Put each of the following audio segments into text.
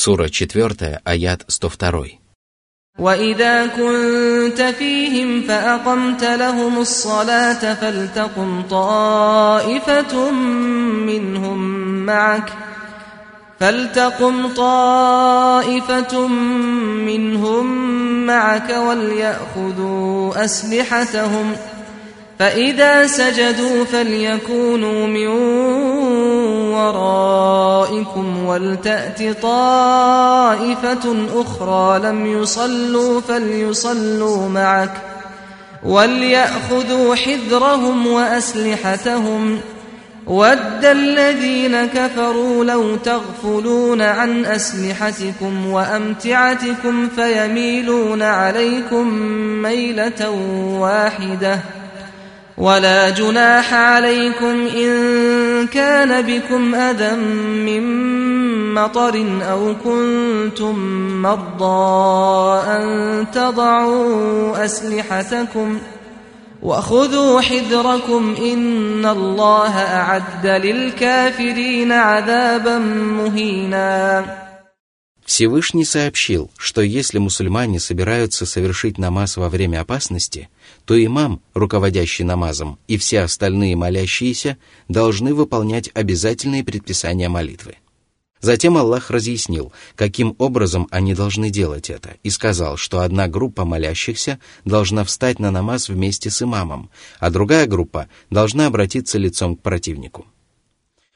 Сура 4, аят 102. وإذا كنت فيهم فأقمت لهم الصلاة فلتقم طائفة منهم معك فلتقم طائفة منهم معك وليأخذوا أسلحتهم فإذا سجدوا فليكونوا من ورائكم ولتأت طائفة أخرى لم يصلوا فليصلوا معك وليأخذوا حذرهم وأسلحتهم ود الذين كفروا لو تغفلون عن أسلحتكم وأمتعتكم فيميلون عليكم ميلة واحدة ولا جناح عليكم إن كان بكم أذى من مطر أو كنتم مرضى أن تضعوا أسلحتكم وخذوا حذركم إن الله أعد للكافرين عذابا مهينا Всевышний сообщил, что если мусульмане собираются совершить намаз во время опасности, то имам, руководящий намазом, и все остальные молящиеся должны выполнять обязательные предписания молитвы. Затем Аллах разъяснил, каким образом они должны делать это, и сказал, что одна группа молящихся должна встать на намаз вместе с имамом, а другая группа должна обратиться лицом к противнику.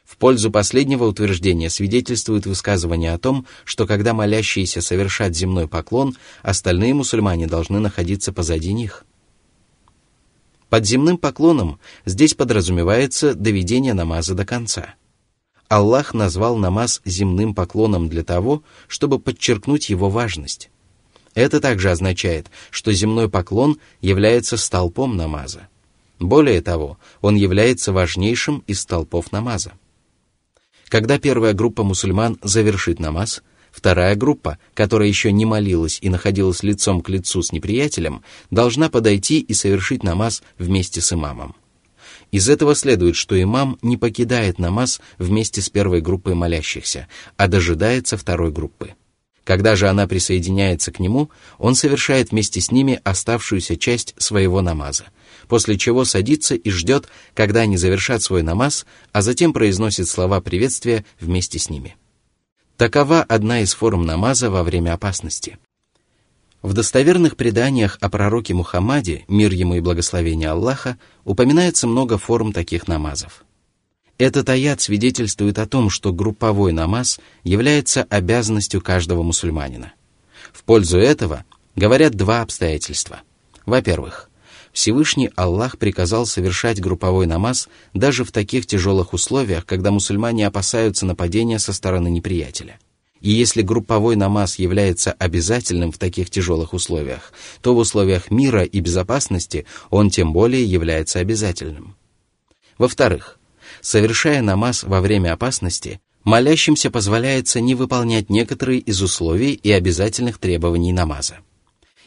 В пользу последнего утверждения свидетельствует высказывание о том, что когда молящиеся совершат земной поклон, остальные мусульмане должны находиться позади них. Под земным поклоном здесь подразумевается доведение намаза до конца. Аллах назвал намаз земным поклоном для того, чтобы подчеркнуть его важность. Это также означает, что земной поклон является столпом намаза. Более того, он является важнейшим из столпов намаза. Когда первая группа мусульман завершит намаз, вторая группа, которая еще не молилась и находилась лицом к лицу с неприятелем, должна подойти и совершить намаз вместе с имамом. Из этого следует, что имам не покидает намаз вместе с первой группой молящихся, а дожидается второй группы. Когда же она присоединяется к нему, он совершает вместе с ними оставшуюся часть своего намаза, после чего садится и ждет, когда они завершат свой намаз, а затем произносит слова приветствия вместе с ними. Такова одна из форм намаза во время опасности. В достоверных преданиях о пророке Мухаммаде, мир ему и благословение Аллаха, упоминается много форм таких намазов. Этот аят свидетельствует о том, что групповой намаз является обязанностью каждого мусульманина. В пользу этого говорят два обстоятельства. Во-первых, Всевышний Аллах приказал совершать групповой намаз даже в таких тяжелых условиях, когда мусульмане опасаются нападения со стороны неприятеля. И если групповой намаз является обязательным в таких тяжелых условиях, то в условиях мира и безопасности он тем более является обязательным. Во-вторых, совершая намаз во время опасности, молящимся позволяется не выполнять некоторые из условий и обязательных требований намаза.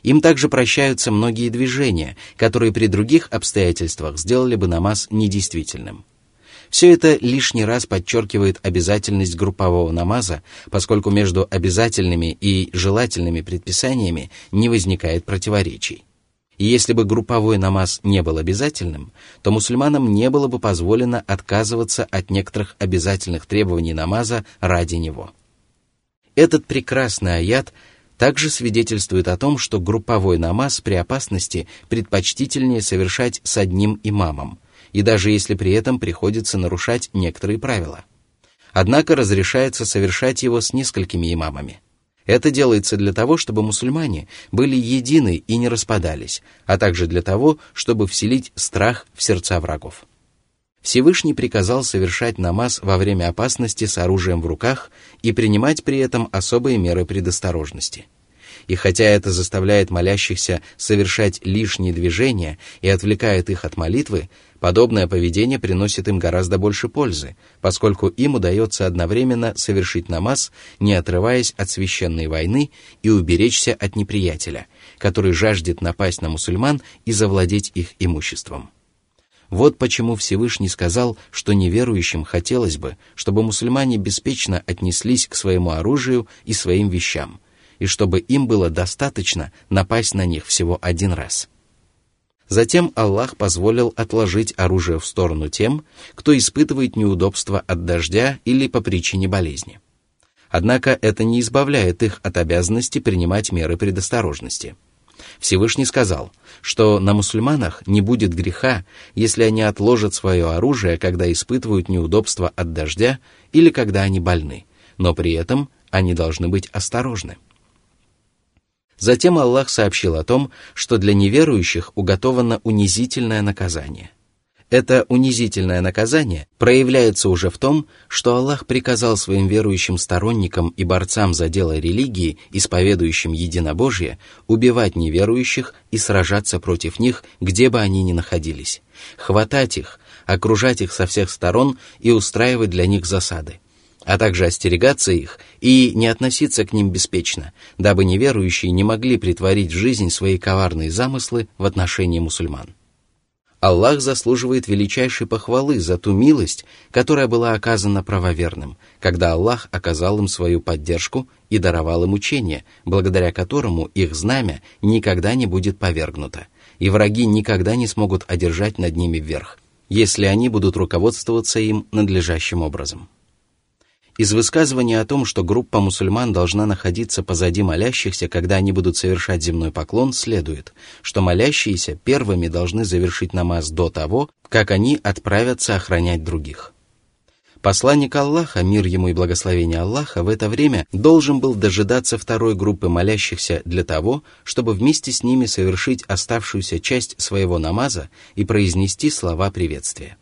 Им также прощаются многие движения, которые при других обстоятельствах сделали бы намаз недействительным. Все это лишний раз подчеркивает обязательность группового намаза, поскольку между обязательными и желательными предписаниями не возникает противоречий. И если бы групповой намаз не был обязательным, то мусульманам не было бы позволено отказываться от некоторых обязательных требований намаза ради него. Этот прекрасный аят также свидетельствует о том, что групповой намаз при опасности предпочтительнее совершать с одним имамом, и даже если при этом приходится нарушать некоторые правила. Однако разрешается совершать его с несколькими имамами – это делается для того, чтобы мусульмане были едины и не распадались, а также для того, чтобы вселить страх в сердца врагов. Всевышний приказал совершать намаз во время опасности с оружием в руках и принимать при этом особые меры предосторожности – и хотя это заставляет молящихся совершать лишние движения и отвлекает их от молитвы, подобное поведение приносит им гораздо больше пользы, поскольку им удается одновременно совершить намаз, не отрываясь от священной войны и уберечься от неприятеля, который жаждет напасть на мусульман и завладеть их имуществом. Вот почему Всевышний сказал, что неверующим хотелось бы, чтобы мусульмане беспечно отнеслись к своему оружию и своим вещам, и чтобы им было достаточно напасть на них всего один раз. Затем Аллах позволил отложить оружие в сторону тем, кто испытывает неудобства от дождя или по причине болезни. Однако это не избавляет их от обязанности принимать меры предосторожности – Всевышний сказал, что на мусульманах не будет греха, если они отложат свое оружие, когда испытывают неудобства от дождя или когда они больны, но при этом они должны быть осторожны. Затем Аллах сообщил о том, что для неверующих уготовано унизительное наказание. Это унизительное наказание проявляется уже в том, что Аллах приказал своим верующим сторонникам и борцам за дело религии, исповедующим единобожие, убивать неверующих и сражаться против них, где бы они ни находились, хватать их, окружать их со всех сторон и устраивать для них засады а также остерегаться их и не относиться к ним беспечно, дабы неверующие не могли притворить в жизнь свои коварные замыслы в отношении мусульман. Аллах заслуживает величайшей похвалы за ту милость, которая была оказана правоверным, когда Аллах оказал им свою поддержку и даровал им учение, благодаря которому их знамя никогда не будет повергнуто, и враги никогда не смогут одержать над ними вверх, если они будут руководствоваться им надлежащим образом. Из высказывания о том, что группа мусульман должна находиться позади молящихся, когда они будут совершать земной поклон, следует, что молящиеся первыми должны завершить намаз до того, как они отправятся охранять других. Посланник Аллаха, мир ему и благословение Аллаха, в это время должен был дожидаться второй группы молящихся для того, чтобы вместе с ними совершить оставшуюся часть своего намаза и произнести слова приветствия.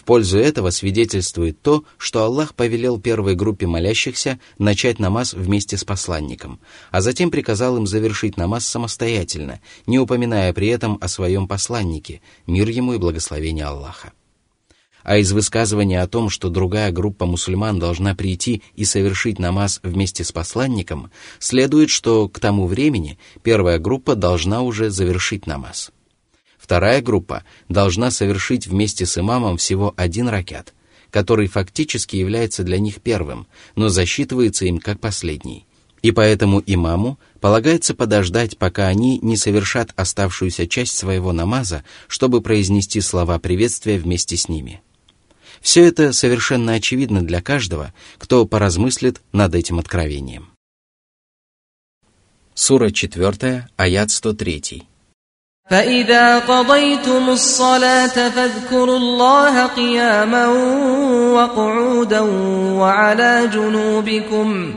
В пользу этого свидетельствует то, что Аллах повелел первой группе молящихся начать намаз вместе с посланником, а затем приказал им завершить намаз самостоятельно, не упоминая при этом о своем посланнике, мир ему и благословение Аллаха. А из высказывания о том, что другая группа мусульман должна прийти и совершить намаз вместе с посланником, следует, что к тому времени первая группа должна уже завершить намаз. Вторая группа должна совершить вместе с имамом всего один ракят, который фактически является для них первым, но засчитывается им как последний. И поэтому имаму полагается подождать, пока они не совершат оставшуюся часть своего намаза, чтобы произнести слова приветствия вместе с ними. Все это совершенно очевидно для каждого, кто поразмыслит над этим откровением. Сура 4, аят 103. فإذا قضيتم الصلاة فاذكروا الله قياما وقعودا وعلى جنوبكم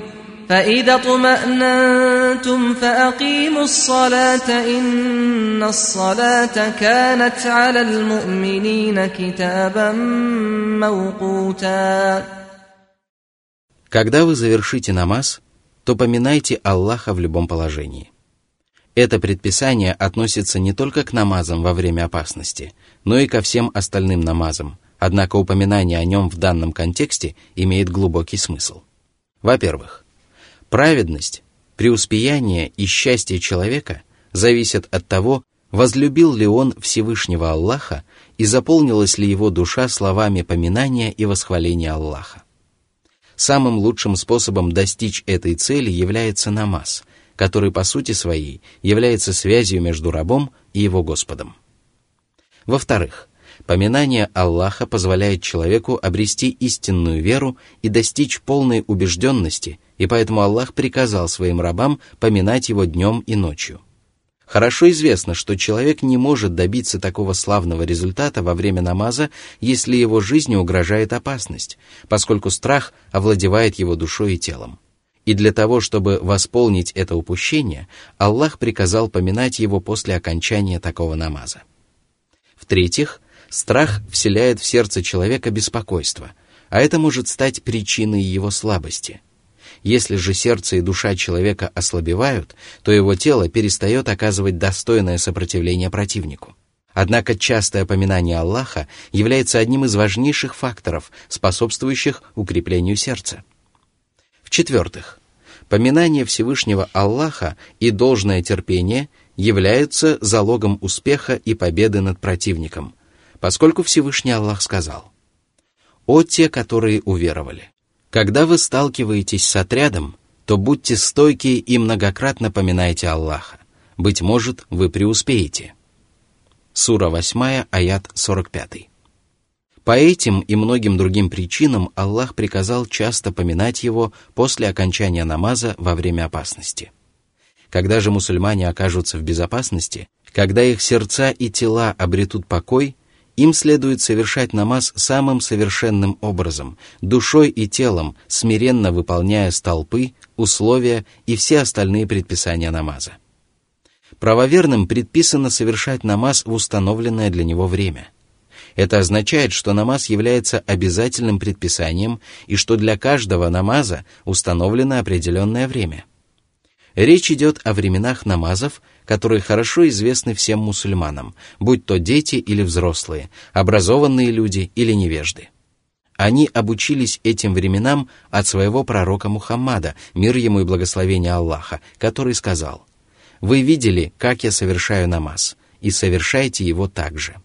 فإذا اطمأننتم فأقيموا الصلاة إن الصلاة كانت على المؤمنين كتابا موقوتا Когда вы завершите намаз, то поминайте Аллаха в любом положении. Это предписание относится не только к намазам во время опасности, но и ко всем остальным намазам, однако упоминание о нем в данном контексте имеет глубокий смысл. Во-первых, праведность, преуспеяние и счастье человека зависят от того, возлюбил ли он Всевышнего Аллаха и заполнилась ли его душа словами поминания и восхваления Аллаха. Самым лучшим способом достичь этой цели является намаз – который по сути своей является связью между рабом и его Господом. Во-вторых, поминание Аллаха позволяет человеку обрести истинную веру и достичь полной убежденности, и поэтому Аллах приказал своим рабам поминать его днем и ночью. Хорошо известно, что человек не может добиться такого славного результата во время намаза, если его жизни угрожает опасность, поскольку страх овладевает его душой и телом. И для того, чтобы восполнить это упущение, Аллах приказал поминать его после окончания такого намаза. В-третьих, страх вселяет в сердце человека беспокойство, а это может стать причиной его слабости. Если же сердце и душа человека ослабевают, то его тело перестает оказывать достойное сопротивление противнику. Однако частое поминание Аллаха является одним из важнейших факторов, способствующих укреплению сердца. В-четвертых, поминание Всевышнего Аллаха и должное терпение являются залогом успеха и победы над противником, поскольку Всевышний Аллах сказал, «О те, которые уверовали, когда вы сталкиваетесь с отрядом, то будьте стойки и многократно поминайте Аллаха. Быть может, вы преуспеете». Сура 8, аят 45. По этим и многим другим причинам Аллах приказал часто поминать его после окончания намаза во время опасности. Когда же мусульмане окажутся в безопасности, когда их сердца и тела обретут покой, им следует совершать намаз самым совершенным образом, душой и телом, смиренно выполняя столпы, условия и все остальные предписания намаза. Правоверным предписано совершать намаз в установленное для него время. Это означает, что намаз является обязательным предписанием и что для каждого намаза установлено определенное время. Речь идет о временах намазов, которые хорошо известны всем мусульманам, будь то дети или взрослые, образованные люди или невежды. Они обучились этим временам от своего пророка Мухаммада, мир ему и благословение Аллаха, который сказал, «Вы видели, как я совершаю намаз, и совершайте его так же».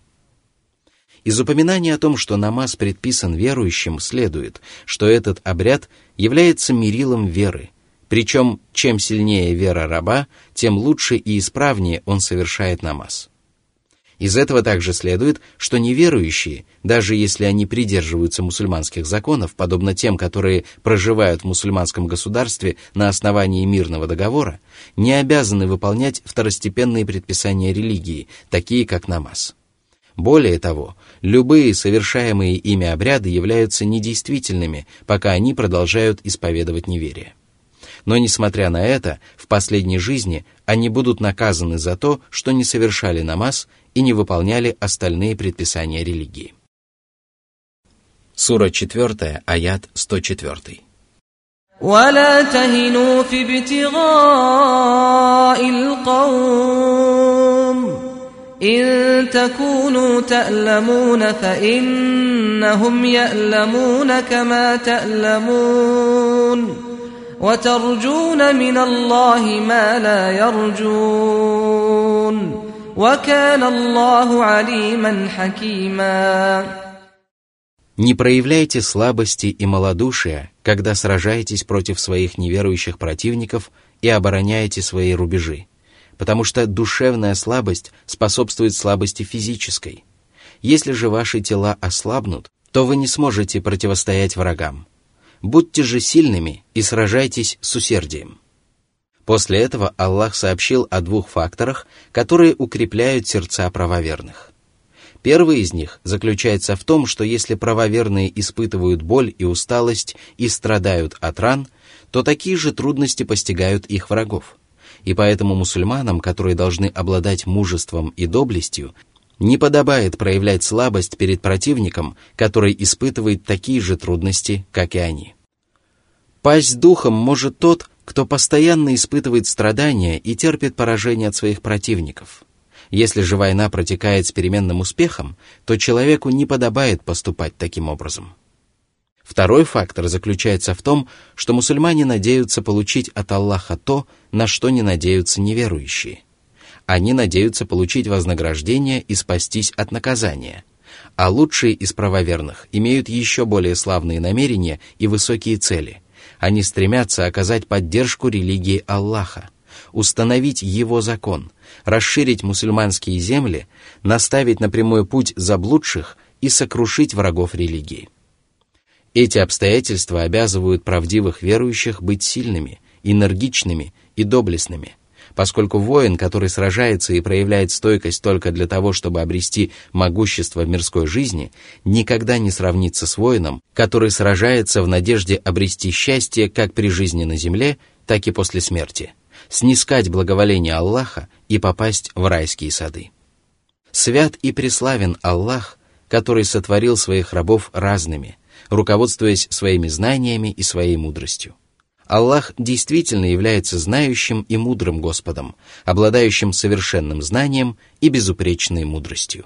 Из упоминания о том, что намаз предписан верующим, следует, что этот обряд является мерилом веры – причем, чем сильнее вера раба, тем лучше и исправнее он совершает намаз. Из этого также следует, что неверующие, даже если они придерживаются мусульманских законов, подобно тем, которые проживают в мусульманском государстве на основании мирного договора, не обязаны выполнять второстепенные предписания религии, такие как намаз. Более того, любые совершаемые ими обряды являются недействительными, пока они продолжают исповедовать неверие. Но, несмотря на это, в последней жизни они будут наказаны за то, что не совершали намаз и не выполняли остальные предписания религии. Сура 4, аят 104. ولا تهنوا في ابتغاء القوم إن تكونوا تألمون فإنهم يألمون كما تألمون وترجون من الله ما لا يرجون وكان الله عليما حكيما Не проявляйте слабости и малодушия, когда сражаетесь против своих неверующих противников и обороняете свои рубежи, потому что душевная слабость способствует слабости физической. Если же ваши тела ослабнут, то вы не сможете противостоять врагам. Будьте же сильными и сражайтесь с усердием. После этого Аллах сообщил о двух факторах, которые укрепляют сердца правоверных. Первый из них заключается в том, что если правоверные испытывают боль и усталость и страдают от ран, то такие же трудности постигают их врагов. И поэтому мусульманам, которые должны обладать мужеством и доблестью, не подобает проявлять слабость перед противником, который испытывает такие же трудности, как и они. Пасть духом может тот, кто постоянно испытывает страдания и терпит поражение от своих противников. Если же война протекает с переменным успехом, то человеку не подобает поступать таким образом. Второй фактор заключается в том, что мусульмане надеются получить от Аллаха то, на что не надеются неверующие – они надеются получить вознаграждение и спастись от наказания. А лучшие из правоверных имеют еще более славные намерения и высокие цели. Они стремятся оказать поддержку религии Аллаха, установить его закон, расширить мусульманские земли, наставить на прямой путь заблудших и сокрушить врагов религии. Эти обстоятельства обязывают правдивых верующих быть сильными, энергичными и доблестными, поскольку воин, который сражается и проявляет стойкость только для того, чтобы обрести могущество в мирской жизни, никогда не сравнится с воином, который сражается в надежде обрести счастье как при жизни на земле, так и после смерти, снискать благоволение Аллаха и попасть в райские сады. Свят и преславен Аллах, который сотворил своих рабов разными, руководствуясь своими знаниями и своей мудростью. Аллах действительно является знающим и мудрым Господом, обладающим совершенным знанием и безупречной мудростью.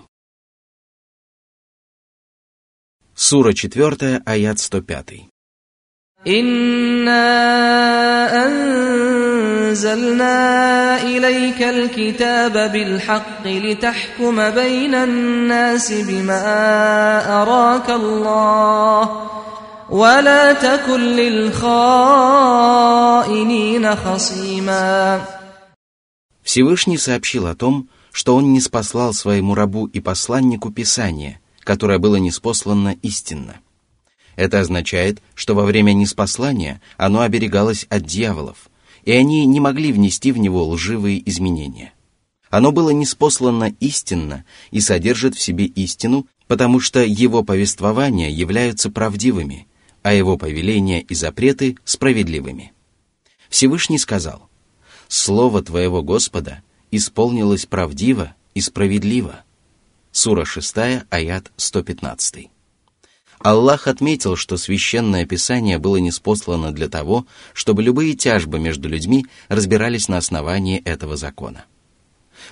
Сура 4, аят 105. «Инна أنزلنا إليك الكتاب بالحق لتحكم بين الناس بما أراك الله ولا تكن للخائنين خصيما Всевышний сообщил о том, что он не спаслал своему рабу и посланнику Писание, которое было неспослано истинно. Это означает, что во время неспослания оно оберегалось от дьяволов, и они не могли внести в него лживые изменения. Оно было неспослано истинно и содержит в себе истину, потому что его повествования являются правдивыми, а его повеления и запреты справедливыми. Всевышний сказал, «Слово твоего Господа исполнилось правдиво и справедливо». Сура 6, аят 115. Аллах отметил, что священное писание было неспослано для того, чтобы любые тяжбы между людьми разбирались на основании этого закона.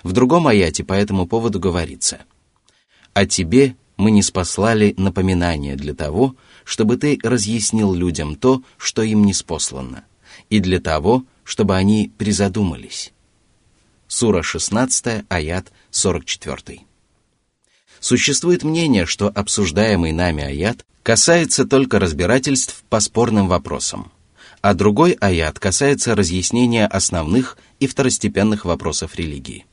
В другом аяте по этому поводу говорится «А тебе мы не спаслали напоминание для того, чтобы ты разъяснил людям то, что им не спослано, и для того, чтобы они призадумались». Сура 16, аят 44. Существует мнение, что обсуждаемый нами аят касается только разбирательств по спорным вопросам, а другой аят касается разъяснения основных и второстепенных вопросов религии.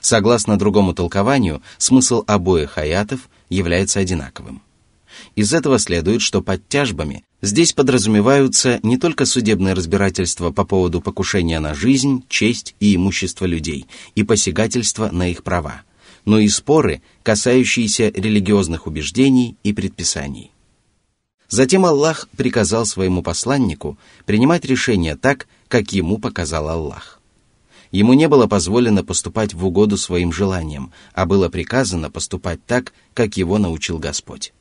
Согласно другому толкованию, смысл обоих аятов является одинаковым. Из этого следует, что под тяжбами здесь подразумеваются не только судебные разбирательства по поводу покушения на жизнь, честь и имущество людей и посягательства на их права – но и споры, касающиеся религиозных убеждений и предписаний. Затем Аллах приказал своему посланнику принимать решения так, как ему показал Аллах. Ему не было позволено поступать в угоду своим желаниям, а было приказано поступать так, как его научил Господь.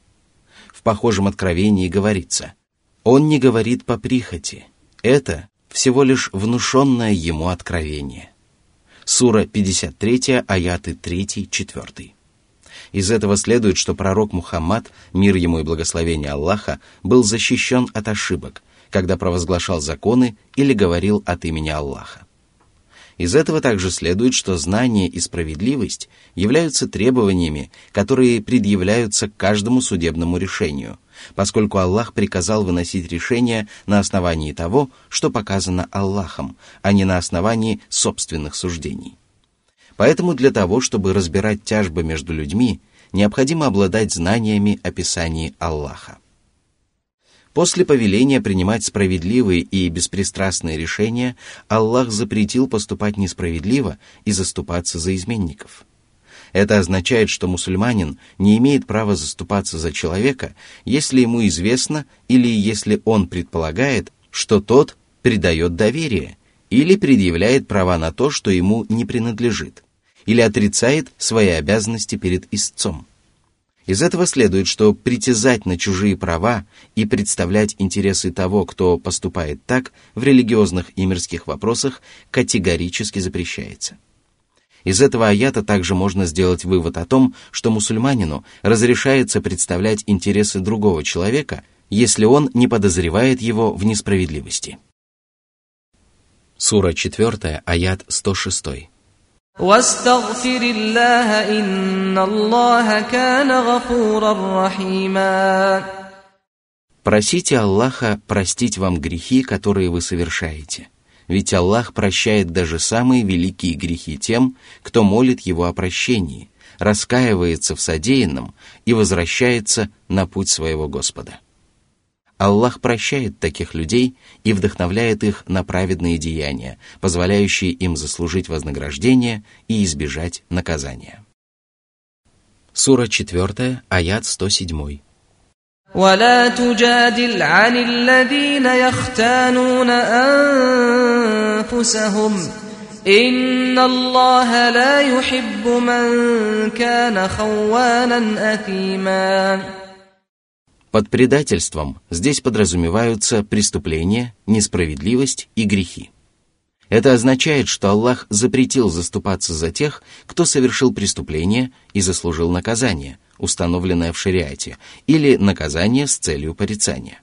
В похожем откровении говорится, «Он не говорит по прихоти, это всего лишь внушенное ему откровение». Сура 53, аяты 3-4. Из этого следует, что пророк Мухаммад, мир ему и благословение Аллаха, был защищен от ошибок, когда провозглашал законы или говорил от имени Аллаха. Из этого также следует, что знание и справедливость являются требованиями, которые предъявляются к каждому судебному решению, поскольку Аллах приказал выносить решения на основании того, что показано Аллахом, а не на основании собственных суждений. Поэтому для того, чтобы разбирать тяжбы между людьми, необходимо обладать знаниями описаний Аллаха. После повеления принимать справедливые и беспристрастные решения, Аллах запретил поступать несправедливо и заступаться за изменников – это означает, что мусульманин не имеет права заступаться за человека, если ему известно или если он предполагает, что тот придает доверие или предъявляет права на то, что ему не принадлежит, или отрицает свои обязанности перед истцом. Из этого следует, что притязать на чужие права и представлять интересы того, кто поступает так, в религиозных и мирских вопросах категорически запрещается. Из этого аята также можно сделать вывод о том, что мусульманину разрешается представлять интересы другого человека, если он не подозревает его в несправедливости. Сура 4, аят 106. Просите Аллаха простить вам грехи, которые вы совершаете – ведь Аллах прощает даже самые великие грехи тем, кто молит Его о прощении, раскаивается в содеянном и возвращается на путь своего Господа. Аллах прощает таких людей и вдохновляет их на праведные деяния, позволяющие им заслужить вознаграждение и избежать наказания. Сура 4, аят 107. ولا تجادل عن الذين يختانون أنفسهم إن الله لا يحب من كان خوانا أثيما Под предательством здесь подразумеваются преступления, несправедливость и грехи. Это означает, что Аллах запретил заступаться за тех, кто совершил преступление и заслужил наказание, установленное в шариате, или наказание с целью порицания.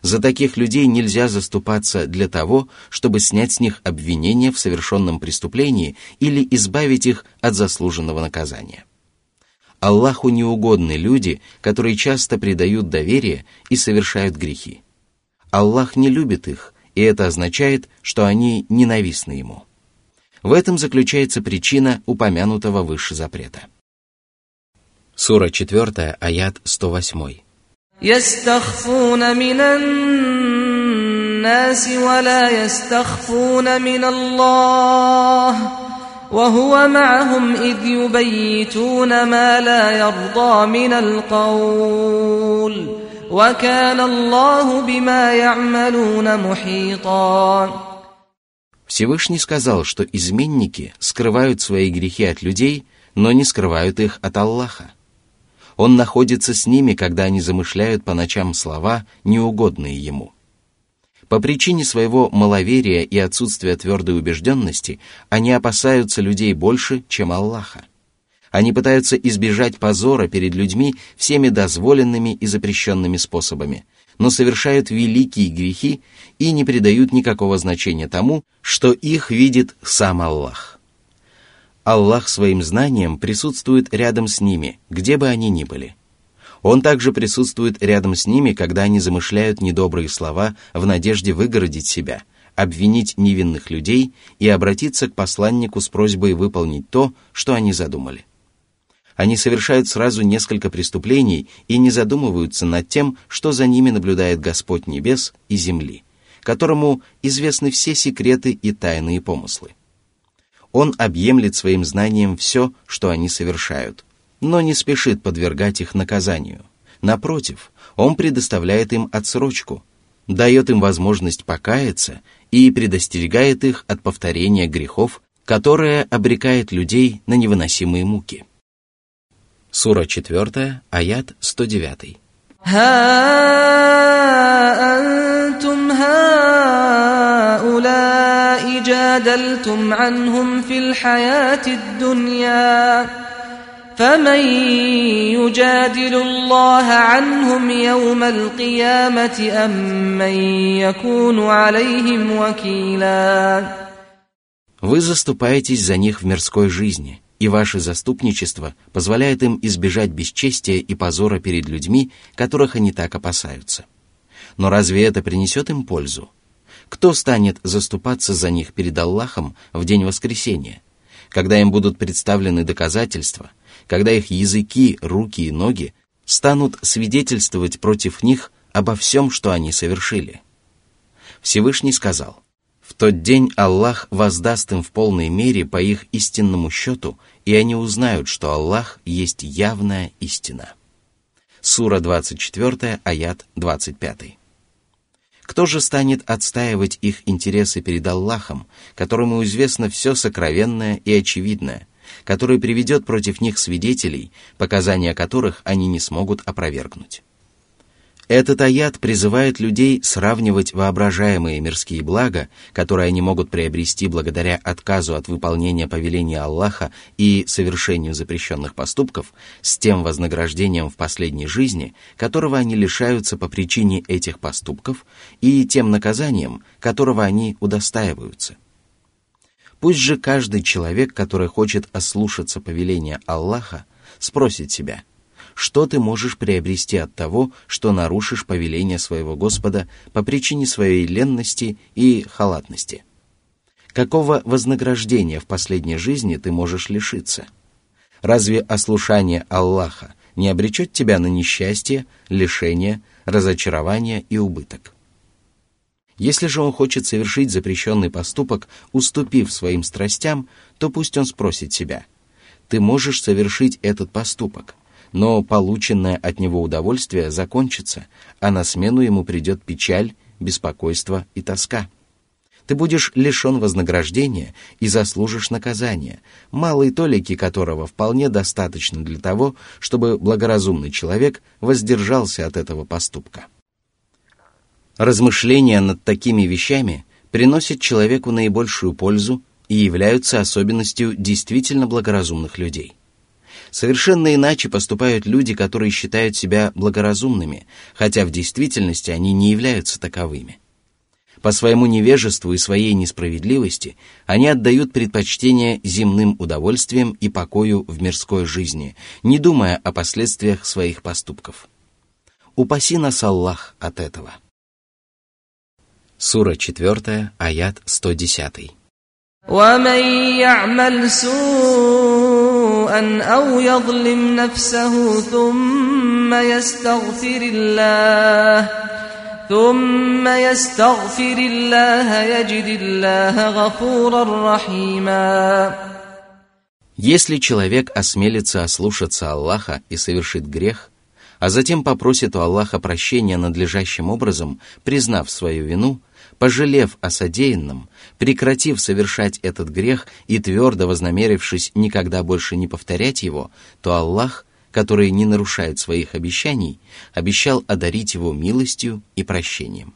За таких людей нельзя заступаться для того, чтобы снять с них обвинение в совершенном преступлении или избавить их от заслуженного наказания. Аллаху неугодны люди, которые часто предают доверие и совершают грехи. Аллах не любит их, и это означает, что они ненавистны ему. В этом заключается причина упомянутого выше запрета. Сура 4, аят 108. يستخفون من الناس ولا يستخفون من الله وهو معهم إذ يبيتون ما لا يرضى من القول وكان الله بما يعملون محيطا Всевышний сказал, что изменники скрывают свои грехи от людей, но не скрывают их от Аллаха. Он находится с ними, когда они замышляют по ночам слова, неугодные ему. По причине своего маловерия и отсутствия твердой убежденности они опасаются людей больше, чем Аллаха. Они пытаются избежать позора перед людьми всеми дозволенными и запрещенными способами, но совершают великие грехи и не придают никакого значения тому, что их видит сам Аллах. Аллах своим знанием присутствует рядом с ними, где бы они ни были. Он также присутствует рядом с ними, когда они замышляют недобрые слова в надежде выгородить себя, обвинить невинных людей и обратиться к посланнику с просьбой выполнить то, что они задумали. Они совершают сразу несколько преступлений и не задумываются над тем, что за ними наблюдает Господь небес и земли, которому известны все секреты и тайные помыслы. Он объемлет своим знанием все, что они совершают, но не спешит подвергать их наказанию. Напротив, он предоставляет им отсрочку, дает им возможность покаяться и предостерегает их от повторения грехов, которое обрекает людей на невыносимые муки. Сура 4, аят 109. جادلتم عنهم في الحياة الدنيا فمن يجادل الله عنهم يوم القيامة أم من يكون عليهم وكيلا Вы заступаетесь за них в мирской жизни, и ваше заступничество позволяет им избежать бесчестия и позора перед людьми, которых они так опасаются. Но разве это принесет им пользу? Кто станет заступаться за них перед Аллахом в день воскресения, когда им будут представлены доказательства, когда их языки, руки и ноги станут свидетельствовать против них обо всем, что они совершили? Всевышний сказал, «В тот день Аллах воздаст им в полной мере по их истинному счету, и они узнают, что Аллах есть явная истина». Сура 24, аят 25. Кто же станет отстаивать их интересы перед Аллахом, которому известно все сокровенное и очевидное, который приведет против них свидетелей, показания которых они не смогут опровергнуть? Этот аят призывает людей сравнивать воображаемые мирские блага, которые они могут приобрести благодаря отказу от выполнения повеления Аллаха и совершению запрещенных поступков, с тем вознаграждением в последней жизни, которого они лишаются по причине этих поступков, и тем наказанием, которого они удостаиваются. Пусть же каждый человек, который хочет ослушаться повеления Аллаха, спросит себя – что ты можешь приобрести от того, что нарушишь повеление своего Господа по причине своей ленности и халатности? Какого вознаграждения в последней жизни ты можешь лишиться? Разве ослушание Аллаха не обречет тебя на несчастье, лишение, разочарование и убыток? Если же он хочет совершить запрещенный поступок, уступив своим страстям, то пусть он спросит себя, ты можешь совершить этот поступок – но полученное от него удовольствие закончится, а на смену ему придет печаль, беспокойство и тоска. Ты будешь лишен вознаграждения и заслужишь наказания, малой толики которого вполне достаточно для того, чтобы благоразумный человек воздержался от этого поступка. Размышления над такими вещами приносят человеку наибольшую пользу и являются особенностью действительно благоразумных людей – Совершенно иначе поступают люди, которые считают себя благоразумными, хотя в действительности они не являются таковыми. По своему невежеству и своей несправедливости они отдают предпочтение земным удовольствиям и покою в мирской жизни, не думая о последствиях своих поступков. Упаси нас Аллах от этого. Сура 4, аят 110. ومن يعمل سوءا او يظلم نفسه ثم يستغفر الله ثم يستغفر الله يجد الله غفورا رحيما Если человек осмелится ослушаться Аллаха и совершит грех, а затем попросит у Аллаха прощения надлежащим образом, признав свою вину – пожалев о содеянном, – прекратив совершать этот грех и твердо вознамерившись никогда больше не повторять его, то Аллах, который не нарушает своих обещаний, обещал одарить его милостью и прощением.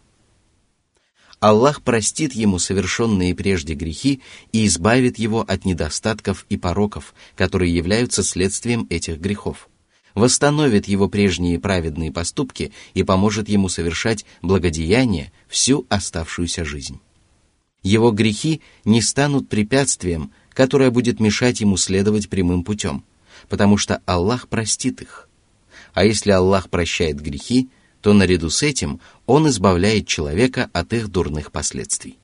Аллах простит ему совершенные прежде грехи и избавит его от недостатков и пороков, которые являются следствием этих грехов – восстановит его прежние праведные поступки и поможет ему совершать благодеяние всю оставшуюся жизнь. Его грехи не станут препятствием, которое будет мешать ему следовать прямым путем, потому что Аллах простит их. А если Аллах прощает грехи, то наряду с этим Он избавляет человека от их дурных последствий.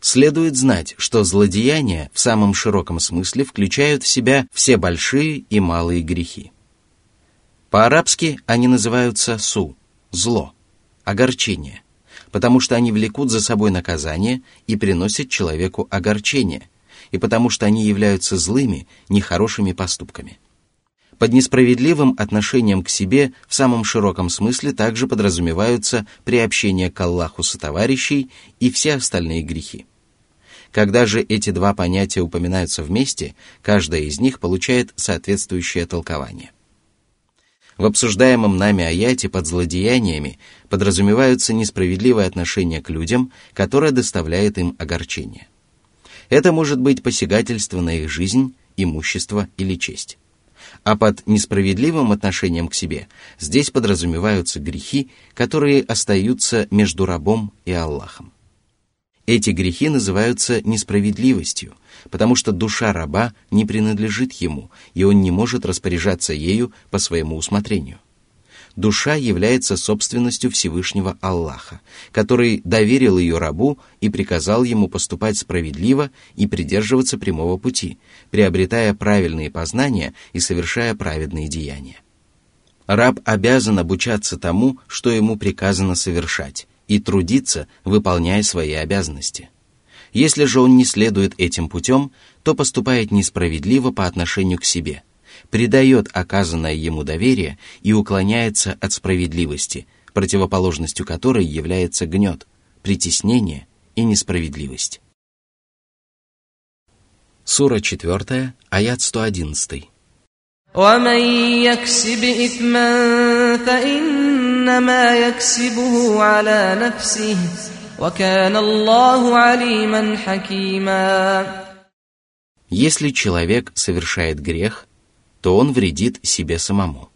Следует знать, что злодеяния в самом широком смысле включают в себя все большие и малые грехи. По-арабски они называются су – зло, огорчение, потому что они влекут за собой наказание и приносят человеку огорчение, и потому что они являются злыми, нехорошими поступками. Под несправедливым отношением к себе в самом широком смысле также подразумеваются приобщение к Аллаху сотоварищей и все остальные грехи. Когда же эти два понятия упоминаются вместе, каждое из них получает соответствующее толкование – в обсуждаемом нами аяте под злодеяниями подразумеваются несправедливое отношение к людям, которое доставляет им огорчение. Это может быть посягательство на их жизнь, имущество или честь. А под несправедливым отношением к себе здесь подразумеваются грехи, которые остаются между рабом и Аллахом. Эти грехи называются несправедливостью, потому что душа раба не принадлежит ему, и он не может распоряжаться ею по своему усмотрению. Душа является собственностью Всевышнего Аллаха, который доверил ее рабу и приказал ему поступать справедливо и придерживаться прямого пути, приобретая правильные познания и совершая праведные деяния. Раб обязан обучаться тому, что ему приказано совершать, и трудиться, выполняя свои обязанности. Если же он не следует этим путем, то поступает несправедливо по отношению к себе, предает оказанное ему доверие и уклоняется от справедливости, противоположностью которой является гнет, притеснение и несправедливость. Сура 4, аят 111. ومن يكسب إثما فإنما يكسبه على نفسه وكان الله عليما حكيما Если человек совершает грех, то он вредит себе самому.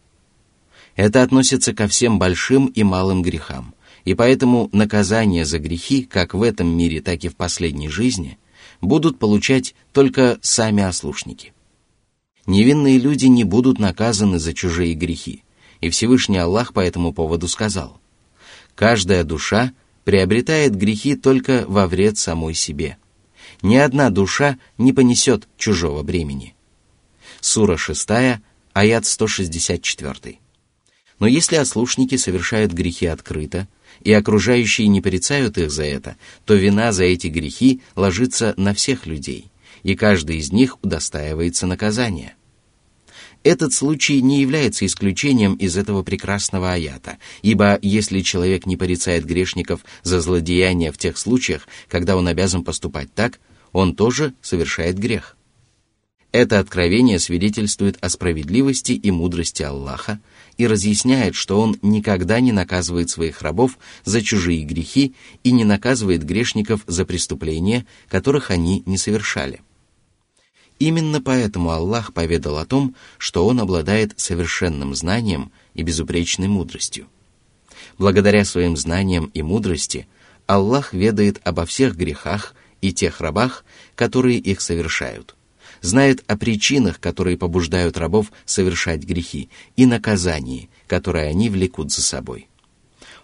Это относится ко всем большим и малым грехам, и поэтому наказание за грехи, как в этом мире, так и в последней жизни, будут получать только сами ослушники невинные люди не будут наказаны за чужие грехи. и Всевышний Аллах по этому поводу сказал, «Каждая душа приобретает грехи только во вред самой себе. Ни одна душа не понесет чужого бремени». Сура 6, аят 164. Но если ослушники совершают грехи открыто, и окружающие не порицают их за это, то вина за эти грехи ложится на всех людей – и каждый из них удостаивается наказания. Этот случай не является исключением из этого прекрасного аята, ибо если человек не порицает грешников за злодеяния в тех случаях, когда он обязан поступать так, он тоже совершает грех. Это откровение свидетельствует о справедливости и мудрости Аллаха и разъясняет, что Он никогда не наказывает своих рабов за чужие грехи и не наказывает грешников за преступления, которых они не совершали. Именно поэтому Аллах поведал о том, что Он обладает совершенным знанием и безупречной мудростью. Благодаря своим знаниям и мудрости Аллах ведает обо всех грехах и тех рабах, которые их совершают, знает о причинах, которые побуждают рабов совершать грехи, и наказании, которое они влекут за собой.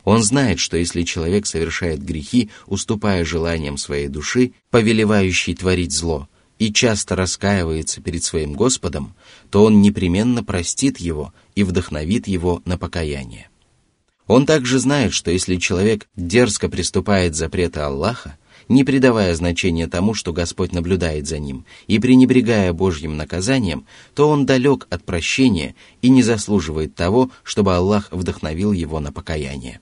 Он знает, что если человек совершает грехи, уступая желаниям своей души, повелевающей творить зло, и часто раскаивается перед своим Господом, то он непременно простит его и вдохновит его на покаяние. Он также знает, что если человек дерзко приступает запреты Аллаха, не придавая значения тому, что Господь наблюдает за ним, и пренебрегая Божьим наказанием, то он далек от прощения и не заслуживает того, чтобы Аллах вдохновил его на покаяние.